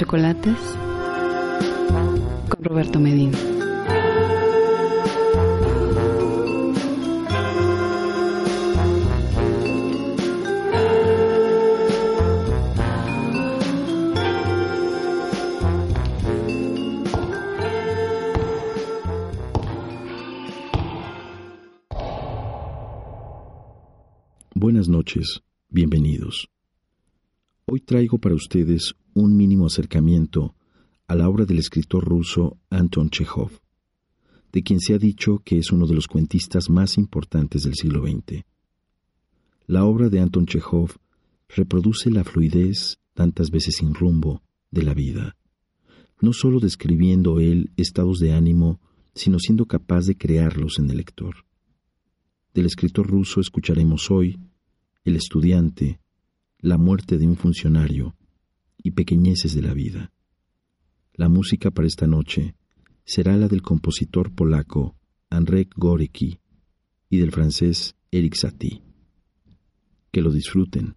Chocolates con Roberto Medina. Buenas noches. Hoy traigo para ustedes un mínimo acercamiento a la obra del escritor ruso Anton Chekhov, de quien se ha dicho que es uno de los cuentistas más importantes del siglo XX. La obra de Anton Chekhov reproduce la fluidez, tantas veces sin rumbo, de la vida, no sólo describiendo él estados de ánimo, sino siendo capaz de crearlos en el lector. Del escritor ruso escucharemos hoy El estudiante, La muerte de un funcionario y Pequeñeces de la vida. La música para esta noche será la del compositor polaco Andrzej Gorecki y del francés Eric Satie. Que lo disfruten.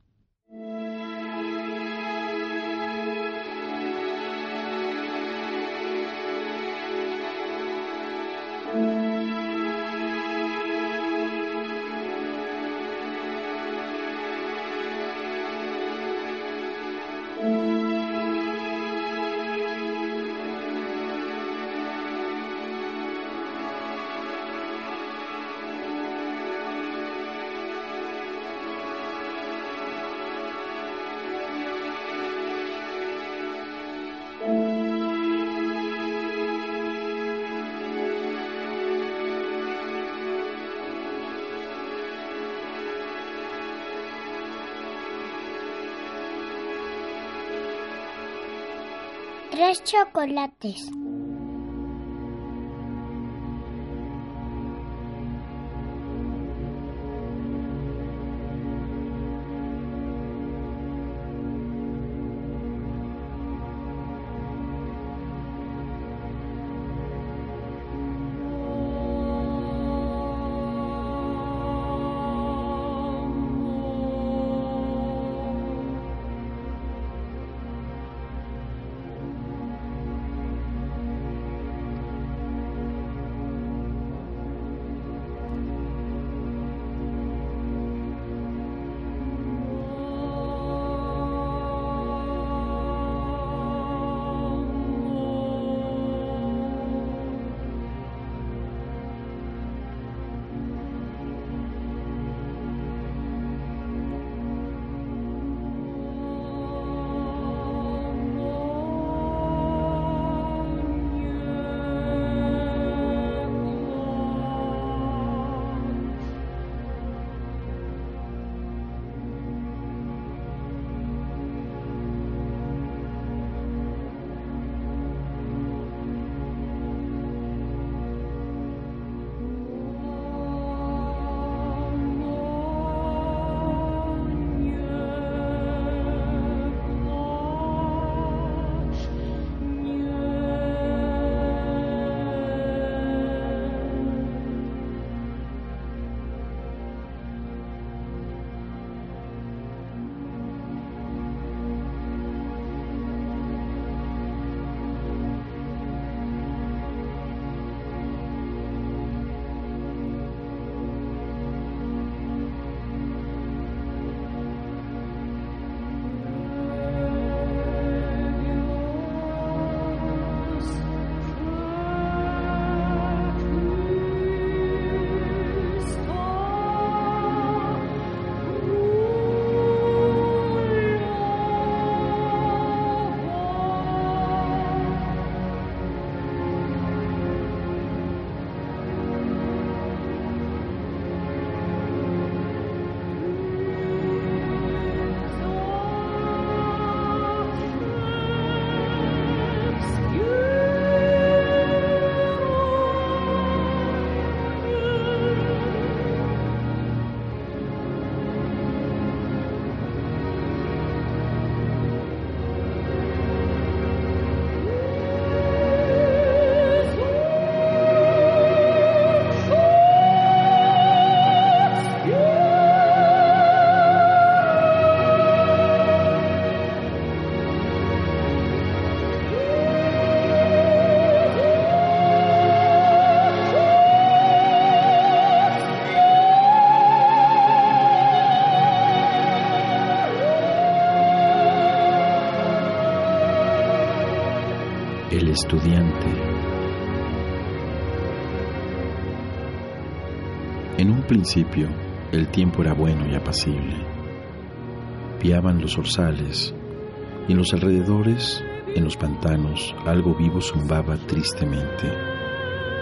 Chocolates. Estudiante. En un principio, el tiempo era bueno y apacible. Piaban los orzales y en los alrededores, en los pantanos, algo vivo zumbaba tristemente,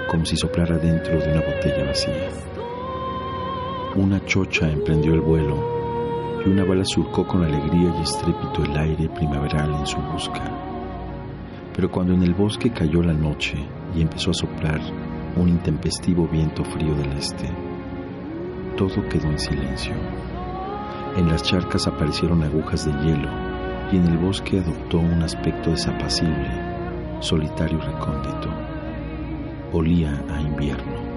como si soplara dentro de una botella vacía. Una chocha emprendió el vuelo y una bala surcó con alegría y estrépito el aire primaveral en su busca. Pero cuando en el bosque cayó la noche y empezó a soplar un intempestivo viento frío del este, todo quedó en silencio. En las charcas aparecieron agujas de hielo y en el bosque adoptó un aspecto desapacible, solitario y recóndito. Olía a invierno.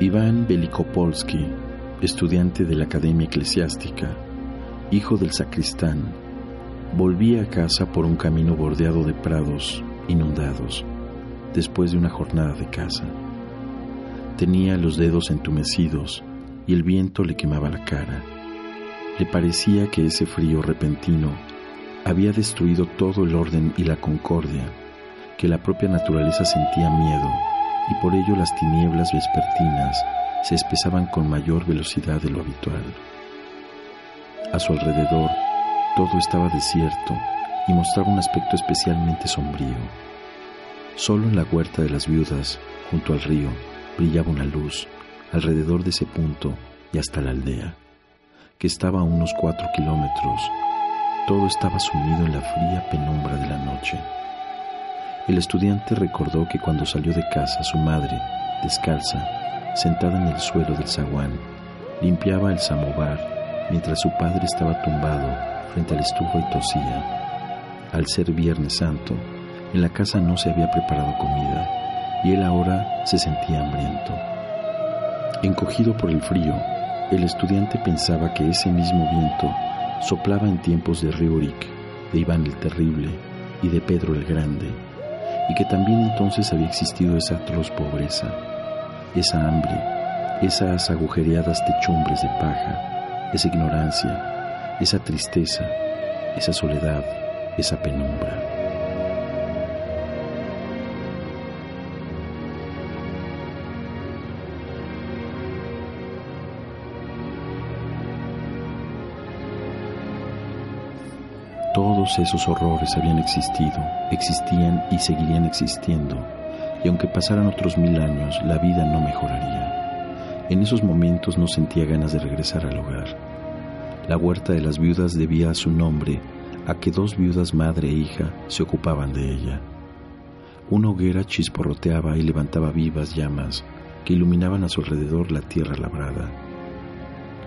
Iván Belikopolsky, estudiante de la Academia Eclesiástica, hijo del sacristán, Volví a casa por un camino bordeado de prados inundados después de una jornada de caza. Tenía los dedos entumecidos y el viento le quemaba la cara. Le parecía que ese frío repentino había destruido todo el orden y la concordia, que la propia naturaleza sentía miedo y por ello las tinieblas vespertinas se espesaban con mayor velocidad de lo habitual. A su alrededor, todo estaba desierto y mostraba un aspecto especialmente sombrío. Solo en la huerta de las viudas, junto al río, brillaba una luz alrededor de ese punto y hasta la aldea, que estaba a unos cuatro kilómetros. Todo estaba sumido en la fría penumbra de la noche. El estudiante recordó que cuando salió de casa su madre, descalza, sentada en el suelo del zaguán, limpiaba el samovar mientras su padre estaba tumbado frente al estufa y tosía. Al ser Viernes Santo, en la casa no se había preparado comida y él ahora se sentía hambriento. Encogido por el frío, el estudiante pensaba que ese mismo viento soplaba en tiempos de Riurik, de Iván el Terrible y de Pedro el Grande, y que también entonces había existido esa atroz pobreza, esa hambre, esas agujereadas techumbres de paja, esa ignorancia, esa tristeza, esa soledad, esa penumbra. Todos esos horrores habían existido, existían y seguirían existiendo, y aunque pasaran otros mil años, la vida no mejoraría. En esos momentos no sentía ganas de regresar al hogar la huerta de las viudas debía su nombre a que dos viudas madre e hija se ocupaban de ella. Una hoguera chisporroteaba y levantaba vivas llamas que iluminaban a su alrededor la tierra labrada.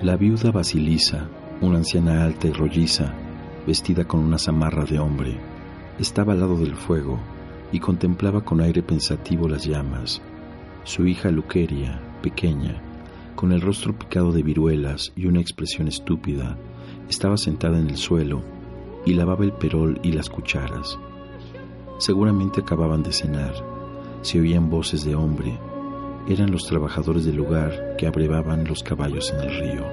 La viuda Basilisa, una anciana alta y rolliza, vestida con una zamarra de hombre, estaba al lado del fuego y contemplaba con aire pensativo las llamas. Su hija Luqueria, pequeña, con el rostro picado de viruelas y una expresión estúpida, estaba sentada en el suelo y lavaba el perol y las cucharas. Seguramente acababan de cenar. Se oían voces de hombre. Eran los trabajadores del lugar que abrevaban los caballos en el río.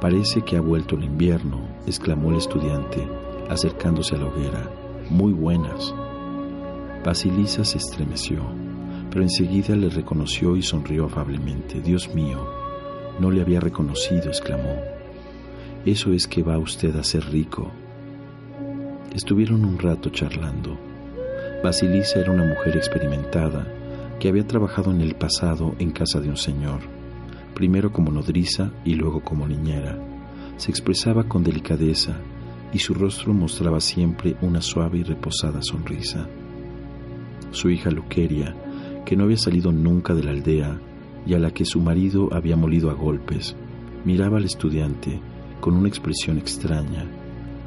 Parece que ha vuelto el invierno, exclamó el estudiante, acercándose a la hoguera. Muy buenas. Basilisa se estremeció pero enseguida le reconoció y sonrió afablemente. Dios mío, no le había reconocido, exclamó. Eso es que va usted a ser rico. Estuvieron un rato charlando. Basilisa era una mujer experimentada que había trabajado en el pasado en casa de un señor, primero como nodriza y luego como niñera. Se expresaba con delicadeza y su rostro mostraba siempre una suave y reposada sonrisa. Su hija Luqueria que no había salido nunca de la aldea y a la que su marido había molido a golpes, miraba al estudiante con una expresión extraña,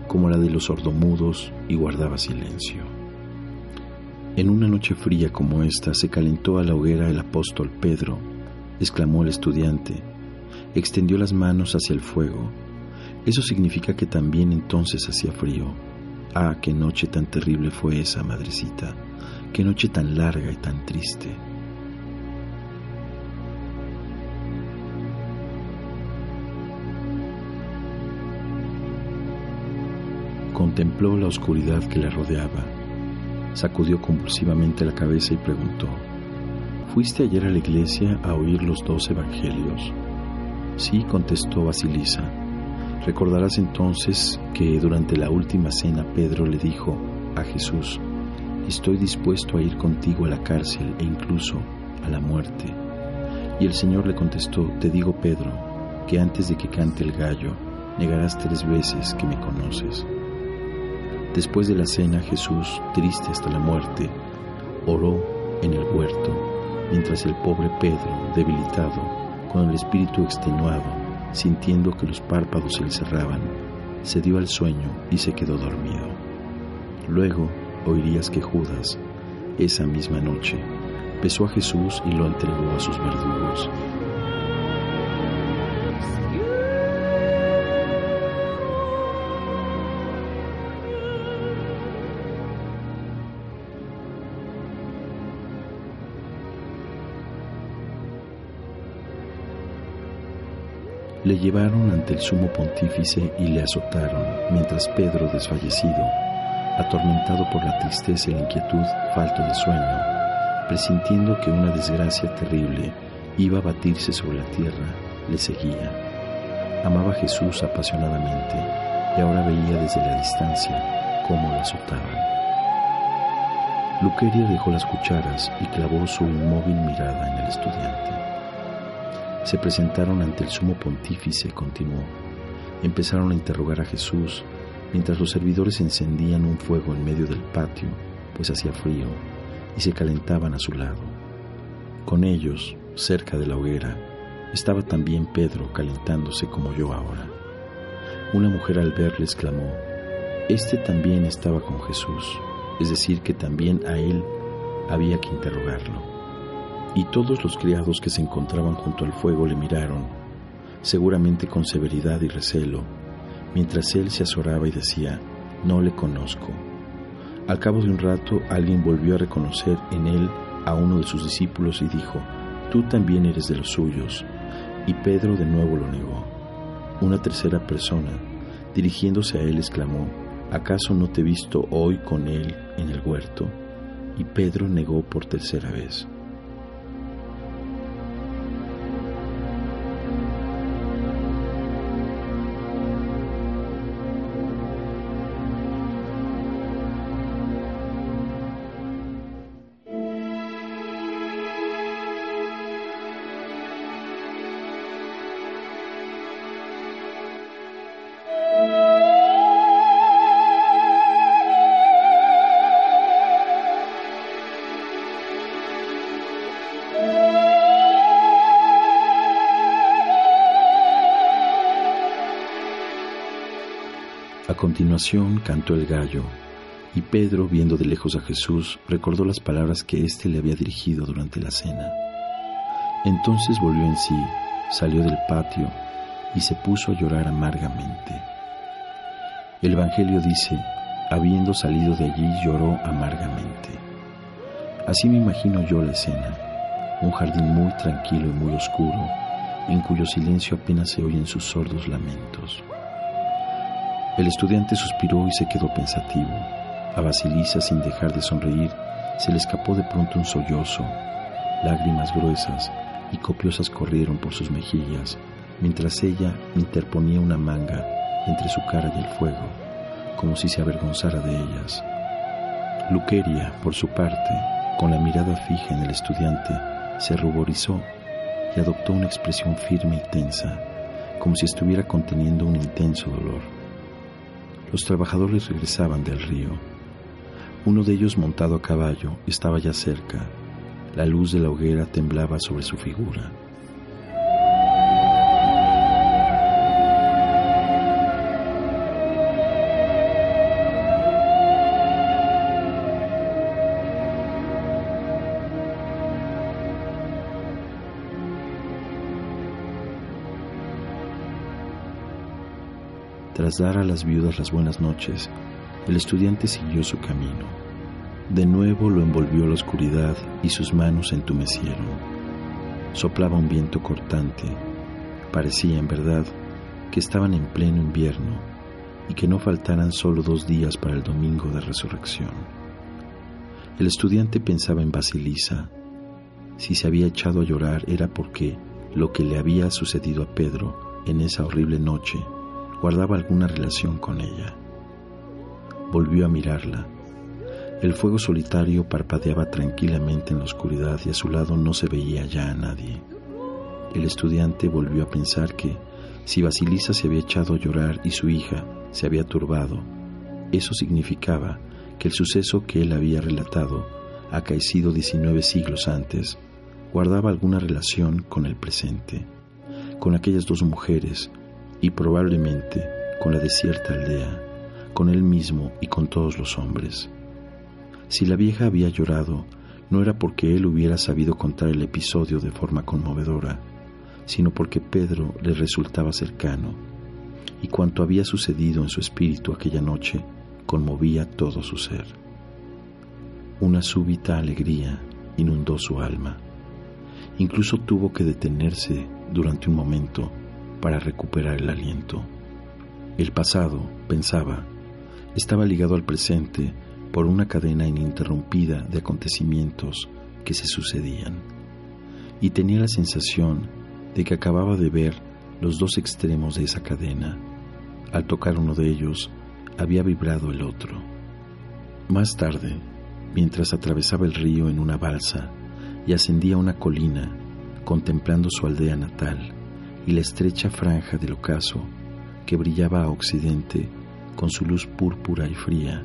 como la de los sordomudos, y guardaba silencio. En una noche fría como esta se calentó a la hoguera el apóstol Pedro, exclamó el estudiante, extendió las manos hacia el fuego. Eso significa que también entonces hacía frío. Ah, qué noche tan terrible fue esa, madrecita. Qué noche tan larga y tan triste. Contempló la oscuridad que le rodeaba, sacudió convulsivamente la cabeza y preguntó, ¿Fuiste ayer a la iglesia a oír los dos evangelios? Sí, contestó Basilisa. Recordarás entonces que durante la última cena Pedro le dijo a Jesús, estoy dispuesto a ir contigo a la cárcel e incluso a la muerte. Y el Señor le contestó, te digo Pedro, que antes de que cante el gallo, negarás tres veces que me conoces. Después de la cena Jesús, triste hasta la muerte, oró en el huerto, mientras el pobre Pedro, debilitado, con el espíritu extenuado, sintiendo que los párpados se le cerraban, se dio al sueño y se quedó dormido. Luego oirías que Judas, esa misma noche, besó a Jesús y lo entregó a sus verdugos. Le llevaron ante el sumo pontífice y le azotaron, mientras Pedro, desfallecido, atormentado por la tristeza y la inquietud, falto de sueño, presintiendo que una desgracia terrible iba a batirse sobre la tierra, le seguía. Amaba a Jesús apasionadamente y ahora veía desde la distancia cómo la azotaban. Luqueria dejó las cucharas y clavó su inmóvil mirada en el estudiante. Se presentaron ante el sumo pontífice, continuó. Empezaron a interrogar a Jesús mientras los servidores encendían un fuego en medio del patio, pues hacía frío, y se calentaban a su lado. Con ellos, cerca de la hoguera, estaba también Pedro calentándose como yo ahora. Una mujer al verle exclamó, Este también estaba con Jesús, es decir, que también a él había que interrogarlo y todos los criados que se encontraban junto al fuego le miraron, seguramente con severidad y recelo, mientras él se azoraba y decía, no le conozco. Al cabo de un rato alguien volvió a reconocer en él a uno de sus discípulos y dijo, tú también eres de los suyos. Y Pedro de nuevo lo negó. Una tercera persona, dirigiéndose a él, exclamó, ¿acaso no te he visto hoy con él en el huerto? Y Pedro negó por tercera vez. A continuación cantó el gallo, y Pedro, viendo de lejos a Jesús, recordó las palabras que éste le había dirigido durante la cena. Entonces volvió en sí, salió del patio y se puso a llorar amargamente. El Evangelio dice, habiendo salido de allí lloró amargamente. Así me imagino yo la escena, un jardín muy tranquilo y muy oscuro, en cuyo silencio apenas se oyen sus sordos lamentos. El estudiante suspiró y se quedó pensativo. A Basilisa, sin dejar de sonreír, se le escapó de pronto un sollozo. Lágrimas gruesas y copiosas corrieron por sus mejillas, mientras ella interponía una manga entre su cara y el fuego, como si se avergonzara de ellas. Luqueria, por su parte, con la mirada fija en el estudiante, se ruborizó y adoptó una expresión firme y tensa, como si estuviera conteniendo un intenso dolor. Los trabajadores regresaban del río. Uno de ellos, montado a caballo, estaba ya cerca. La luz de la hoguera temblaba sobre su figura. Tras dar a las viudas las buenas noches, el estudiante siguió su camino. De nuevo lo envolvió la oscuridad y sus manos entumecieron. Soplaba un viento cortante. Parecía, en verdad, que estaban en pleno invierno, y que no faltaran solo dos días para el domingo de resurrección. El estudiante pensaba en Basilisa. Si se había echado a llorar era porque lo que le había sucedido a Pedro en esa horrible noche guardaba alguna relación con ella. Volvió a mirarla. El fuego solitario parpadeaba tranquilamente en la oscuridad y a su lado no se veía ya a nadie. El estudiante volvió a pensar que si Basilisa se había echado a llorar y su hija se había turbado, eso significaba que el suceso que él había relatado, acaecido 19 siglos antes, guardaba alguna relación con el presente, con aquellas dos mujeres y probablemente con la desierta aldea, con él mismo y con todos los hombres. Si la vieja había llorado, no era porque él hubiera sabido contar el episodio de forma conmovedora, sino porque Pedro le resultaba cercano, y cuanto había sucedido en su espíritu aquella noche conmovía todo su ser. Una súbita alegría inundó su alma. Incluso tuvo que detenerse durante un momento para recuperar el aliento. El pasado, pensaba, estaba ligado al presente por una cadena ininterrumpida de acontecimientos que se sucedían, y tenía la sensación de que acababa de ver los dos extremos de esa cadena. Al tocar uno de ellos, había vibrado el otro. Más tarde, mientras atravesaba el río en una balsa y ascendía una colina, contemplando su aldea natal y la estrecha franja del ocaso que brillaba a occidente con su luz púrpura y fría,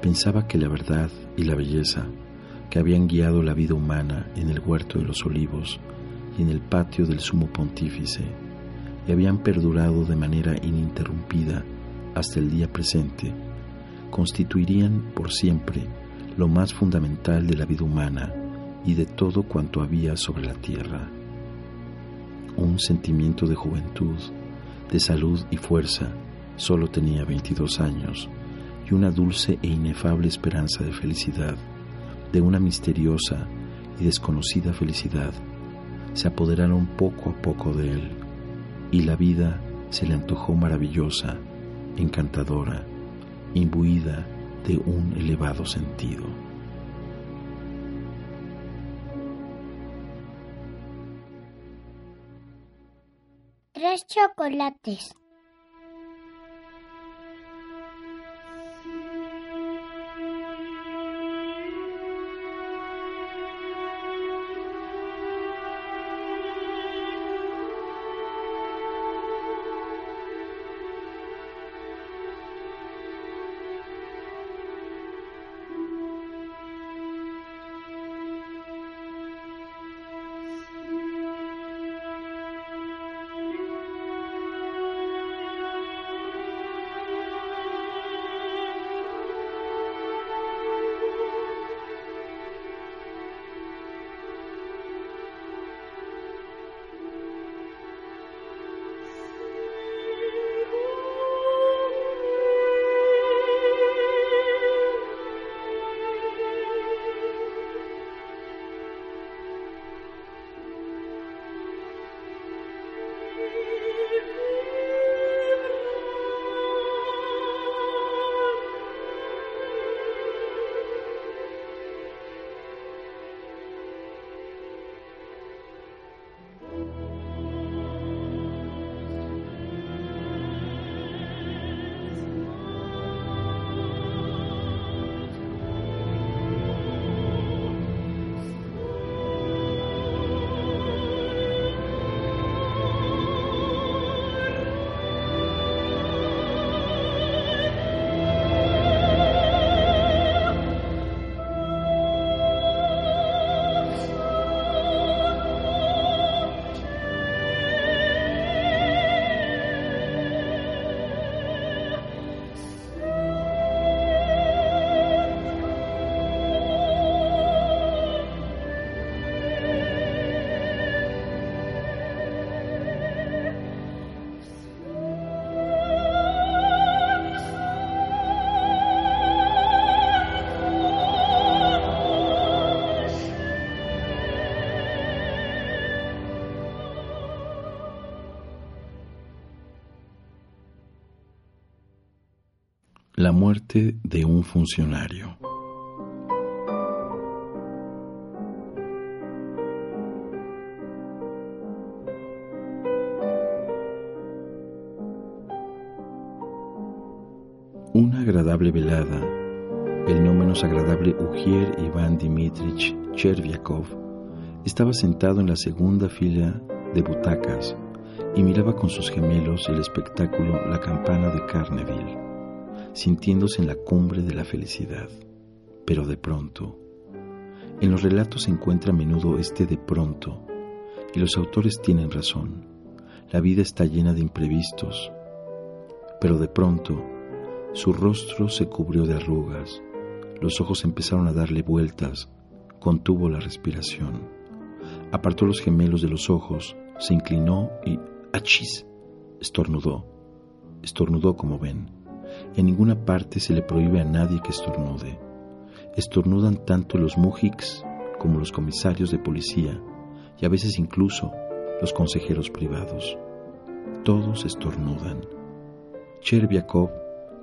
pensaba que la verdad y la belleza que habían guiado la vida humana en el huerto de los olivos y en el patio del sumo pontífice y habían perdurado de manera ininterrumpida hasta el día presente, constituirían por siempre lo más fundamental de la vida humana y de todo cuanto había sobre la tierra. Un sentimiento de juventud, de salud y fuerza, solo tenía 22 años, y una dulce e inefable esperanza de felicidad, de una misteriosa y desconocida felicidad, se apoderaron poco a poco de él, y la vida se le antojó maravillosa, encantadora, imbuida de un elevado sentido. Chocolates. La muerte de un funcionario. Una agradable velada, el no menos agradable Ujier Iván Dimitrich Cherviakov estaba sentado en la segunda fila de butacas y miraba con sus gemelos el espectáculo La campana de Carneville, sintiéndose en la cumbre de la felicidad. Pero de pronto, en los relatos se encuentra a menudo este de pronto, y los autores tienen razón. La vida está llena de imprevistos, pero de pronto su rostro se cubrió de arrugas, los ojos empezaron a darle vueltas, contuvo la respiración, apartó los gemelos de los ojos, se inclinó y ¡achis! estornudó. Estornudó como ven. En ninguna parte se le prohíbe a nadie que estornude. Estornudan tanto los mujiks como los comisarios de policía y a veces incluso los consejeros privados. Todos estornudan. Cherbiakov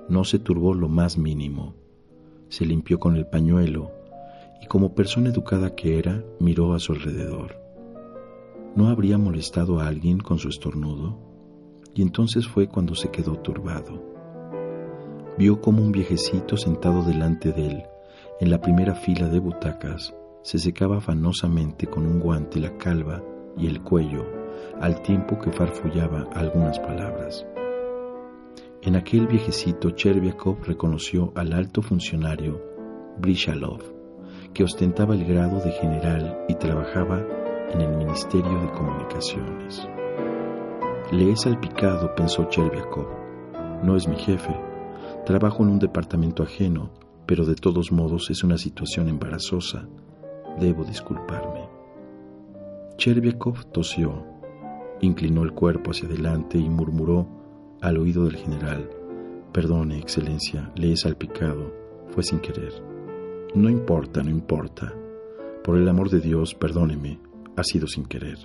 no se turbó lo más mínimo. Se limpió con el pañuelo y como persona educada que era, miró a su alrededor. ¿No habría molestado a alguien con su estornudo? Y entonces fue cuando se quedó turbado. Vio como un viejecito sentado delante de él, en la primera fila de butacas, se secaba afanosamente con un guante la calva y el cuello, al tiempo que farfullaba algunas palabras. En aquel viejecito Cherviakov reconoció al alto funcionario Brishalov, que ostentaba el grado de general y trabajaba en el Ministerio de Comunicaciones. Le he salpicado, pensó Cherviakov. No es mi jefe. Trabajo en un departamento ajeno, pero de todos modos es una situación embarazosa. Debo disculparme. Cherviakov tosió, inclinó el cuerpo hacia adelante y murmuró al oído del general, Perdone, Excelencia, le he salpicado, fue sin querer. No importa, no importa. Por el amor de Dios, perdóneme, ha sido sin querer.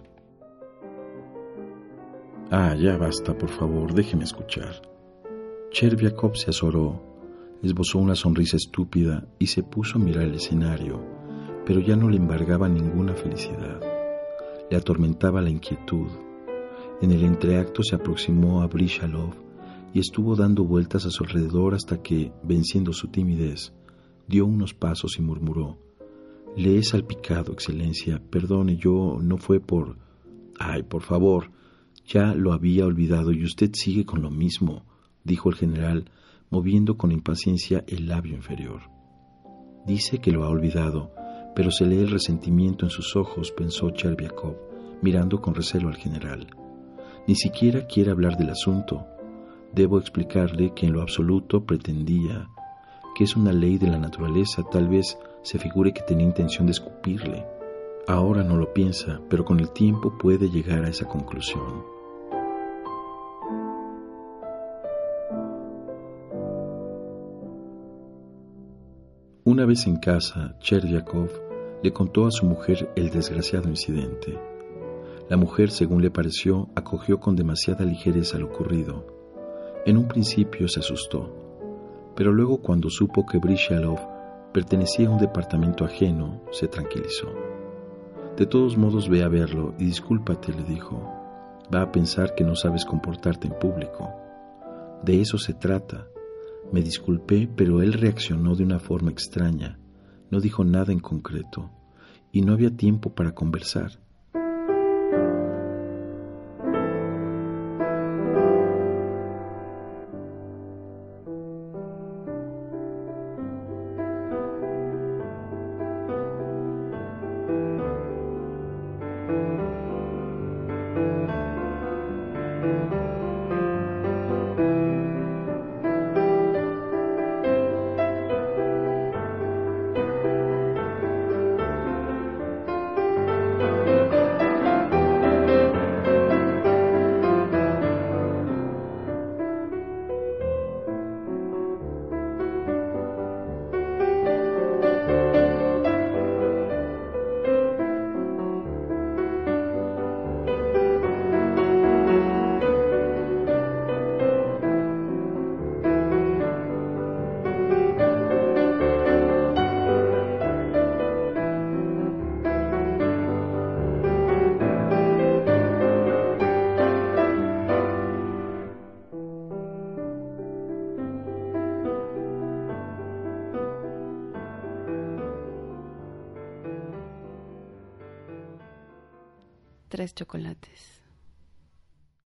Ah, ya basta, por favor, déjeme escuchar. Cherviakov se azoró, esbozó una sonrisa estúpida y se puso a mirar el escenario, pero ya no le embargaba ninguna felicidad. Le atormentaba la inquietud, en el entreacto se aproximó a Brishalov y estuvo dando vueltas a su alrededor hasta que, venciendo su timidez, dio unos pasos y murmuró, Le he salpicado, Excelencia, perdone, yo no fue por... Ay, por favor, ya lo había olvidado y usted sigue con lo mismo, dijo el general, moviendo con impaciencia el labio inferior. Dice que lo ha olvidado, pero se lee el resentimiento en sus ojos, pensó Cherviakov, mirando con recelo al general. Ni siquiera quiere hablar del asunto. Debo explicarle que en lo absoluto pretendía que es una ley de la naturaleza, tal vez se figure que tenía intención de escupirle. Ahora no lo piensa, pero con el tiempo puede llegar a esa conclusión. Una vez en casa, Cherdyakov le contó a su mujer el desgraciado incidente. La mujer, según le pareció, acogió con demasiada ligereza lo ocurrido. En un principio se asustó, pero luego cuando supo que Brishalov pertenecía a un departamento ajeno, se tranquilizó. De todos modos ve a verlo y discúlpate, le dijo. Va a pensar que no sabes comportarte en público. De eso se trata. Me disculpé, pero él reaccionó de una forma extraña. No dijo nada en concreto, y no había tiempo para conversar. Tres chocolates.